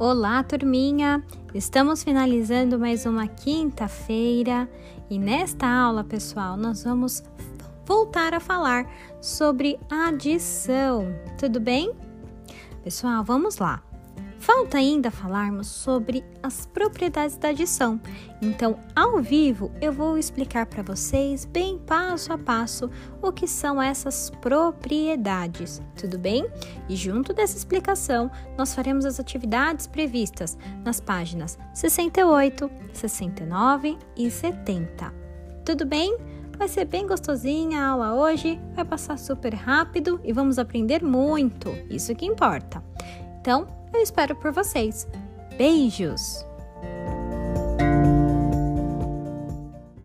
Olá, turminha! Estamos finalizando mais uma quinta-feira e nesta aula, pessoal, nós vamos voltar a falar sobre adição. Tudo bem? Pessoal, vamos lá. Falta ainda falarmos sobre as propriedades da adição. Então, ao vivo, eu vou explicar para vocês bem passo a passo o que são essas propriedades, tudo bem? E junto dessa explicação, nós faremos as atividades previstas nas páginas 68, 69 e 70. Tudo bem? Vai ser bem gostosinha a aula hoje, vai passar super rápido e vamos aprender muito, isso que importa. Então, eu espero por vocês. Beijos!